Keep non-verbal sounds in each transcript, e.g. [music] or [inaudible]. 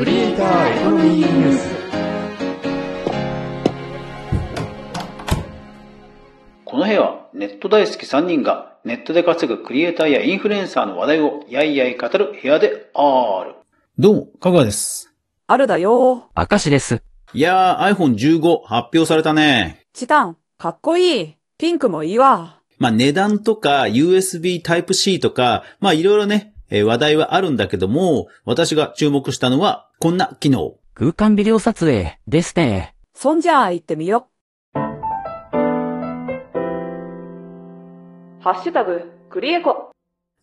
クリエイターエコノミーニュースこの部屋はネット大好き3人がネットで稼ぐクリエイターやインフルエンサーの話題をやいやい語る部屋である。どうも、かぐわです。あるだよ。明石です。いやー、iPhone15 発表されたね。チタン、かっこいい。ピンクもいいわ。まあ、値段とか USB Type-C とか、まあ、いろいろね、えー話題はあるんだけども、私が注目したのは、こんな機能。空間ビデオ撮影ですね。そんじゃあ行ってみよ。ハッシュタグ、クリエコ。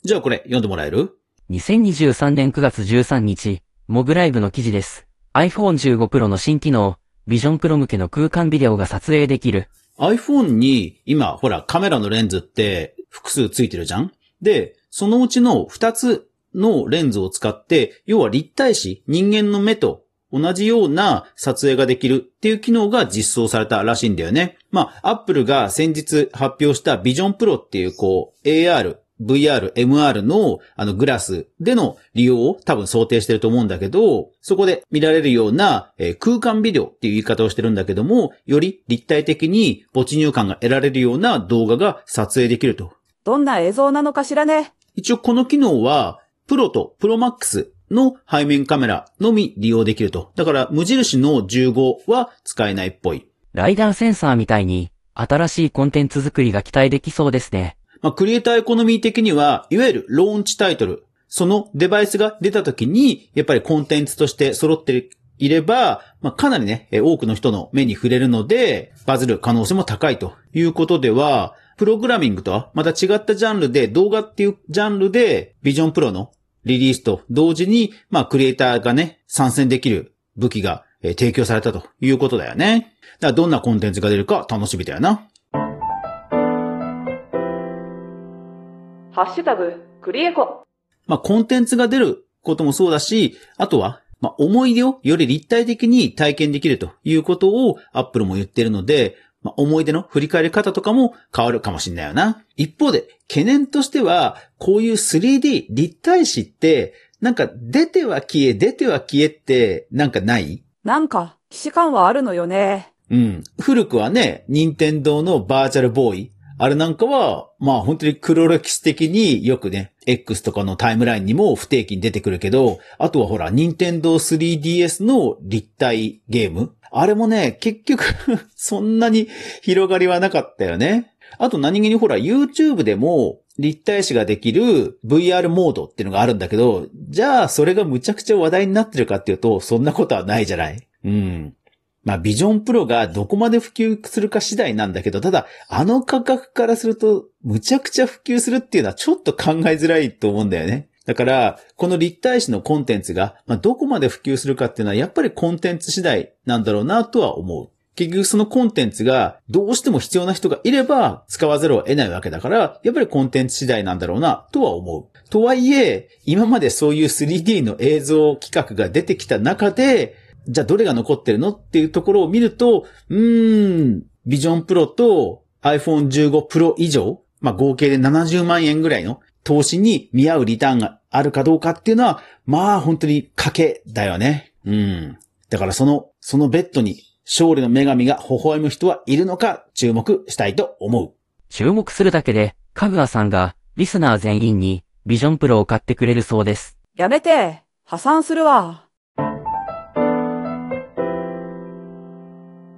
じゃあこれ、読んでもらえる？2023年9月13日、モグライブの記事です。iPhone 15 Pro の新機能、ビジョンプロ向けの空間ビデオが撮影できる。iPhone に今、ほら、カメラのレンズって複数ついてるじゃん？で、そのうちの2つのレンズを使って、要は立体視、人間の目と同じような撮影ができるっていう機能が実装されたらしいんだよね。まあ、Apple が先日発表した Vision Pro っていうこう、AR、VR、MR のあのグラスでの利用を多分想定してると思うんだけど、そこで見られるような、え空間ビデオっていう言い方をしてるんだけども、より立体的に没入感が得られるような動画が撮影できると。どんな映像なのかしらね。一応この機能は、プロとプロマックスの背面カメラのみ利用できると。だから無印の15は使えないっぽい。ライダーセンサーみたいに、新しいコンテンツ作りが期待できそうですね。まあ、クリエイターエコノミー的には、いわゆるローンチタイトル。そのデバイスが出た時に、やっぱりコンテンツとして揃っていれば、まあ、かなりね、え多くの人の目に触れるので、バズる可能性も高いということでは、プログラミングとはまた違ったジャンルで、動画っていうジャンルで、ビジョンプロのリリースと同時に、まあ、クリエイターがね、参戦できる武器が、えー提供されたということだよね。だからどんなコンテンツが出るか楽しみだよな。ハッシュタグ、クリエコ。まあ、コンテンツが出ることもそうだし、あとは、まあ、思い出をより立体的に体験できるということを Apple も言ってるので、まあ、思い出の振り返り方とかも変わるかもしれないよな。一方で、懸念としては、こういう 3D 立体視って、なんか出ては消え、出ては消えって、なんかない？なんか、既視感はあるのよね。うん。古くはね、任天堂のバーチャルボーイ。あれなんかは、まあ本当に黒歴史的によくね、X とかのタイムラインにも不定期に出てくるけど、あとはほら、任天堂 3DS の立体ゲーム。あれもね、結局、[laughs] そんなに広がりはなかったよね。あと何気にほら、YouTube でも立体視ができる VR モードっていうのがあるんだけど、じゃあそれがむちゃくちゃ話題になってるかっていうと、そんなことはないじゃない。うん。まあ、ビジョンプロがどこまで普及するか次第なんだけど、ただ、あの価格からすると、むちゃくちゃ普及するっていうのはちょっと考えづらいと思うんだよね。だから、この立体視のコンテンツが、まあ、どこまで普及するかっていうのは、やっぱりコンテンツ次第なんだろうなとは思う。結局そのコンテンツがどうしても必要な人がいれば使わざるを得ないわけだから、やっぱりコンテンツ次第なんだろうなとは思う。とはいえ、今までそういう 3D の映像企画が出てきた中で、じゃあどれが残ってるのっていうところを見ると、うーん、ビジョンプロと iPhone 15 Pro 以上、まあ合計で70万円ぐらいの投資に見合うリターンがあるかどうかっていうのは、まあ本当に賭けだよね。うん。だからその、そのベッドに勝利の女神が微笑む人はいるのか注目したいと思う。注目するだけで、かぐわさんが、リスナー全員に、ビジョンプロを買ってくれるそうです。やめて、破産するわ。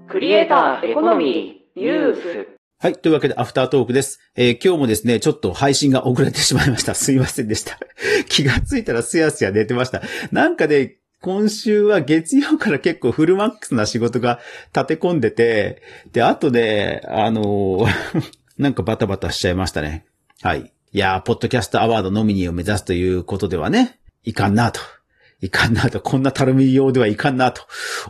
クリエイターエコノミーニュース。はい。というわけで、アフタートークです。えー今日もですね、ちょっと配信が遅れてしまいました。[laughs] すいませんでした。[laughs] 気がついたらすやすや寝てました。なんかね、今週は月曜から結構フルマックスな仕事が立て込んでて、で、あとね、あのー [laughs] なんかバタバタしちゃいましたね。はい。いやー、ポッドキャストアワードノミニーを目指すということではね、いかんなと。いかんなと。こんなたるみようではいかんなと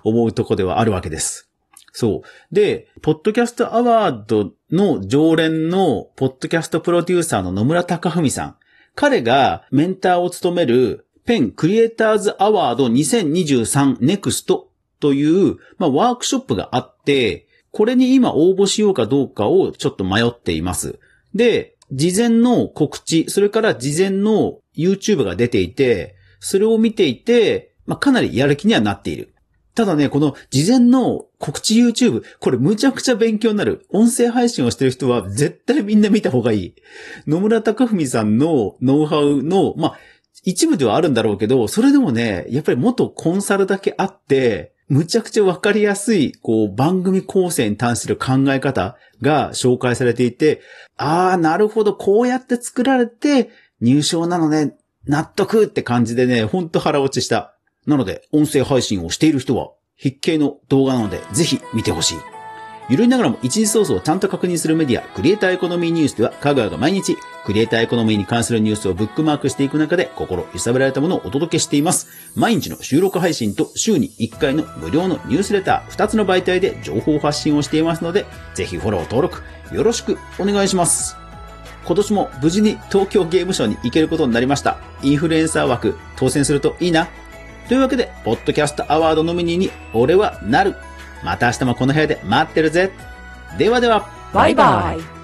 思うとこではあるわけです。そう。で、ポッドキャストアワードの常連の、ポッドキャストプロデューサーの野村隆文さん。彼がメンターを務める、ペンクリエイターズアワード2023ネクストという、まあ、ワークショップがあって、これに今応募しようかどうかをちょっと迷っています。で、事前の告知、それから事前の YouTube が出ていて、それを見ていて、まあ、かなりやる気にはなっている。ただね、この事前の告知 YouTube、これむちゃくちゃ勉強になる。音声配信をしてる人は絶対みんな見た方がいい。野村隆文さんのノウハウの、まあ、一部ではあるんだろうけど、それでもね、やっぱり元コンサルだけあって、むちゃくちゃわかりやすい、こう、番組構成に関する考え方が紹介されていて、ああ、なるほど、こうやって作られて、入賞なのね、納得って感じでね、ほんと腹落ちした。なので、音声配信をしている人は、必見の動画なので、ぜひ見てほしい。ゆるいながらも一時ソースをちゃんと確認するメディア、クリエイターエコノミーニュースでは、香川が毎日、クリエイターエコノミーに関するニュースをブックマークしていく中で、心揺さぶられたものをお届けしています。毎日の収録配信と週に1回の無料のニュースレター、2つの媒体で情報発信をしていますので、ぜひフォロー登録、よろしくお願いします。今年も無事に東京ゲームショウに行けることになりました。インフルエンサー枠当選するといいな。というわけで、ポッドキャストアワードノミニーに俺はなる。また明日もこの部屋で待ってるぜ。ではでは。バイバイ。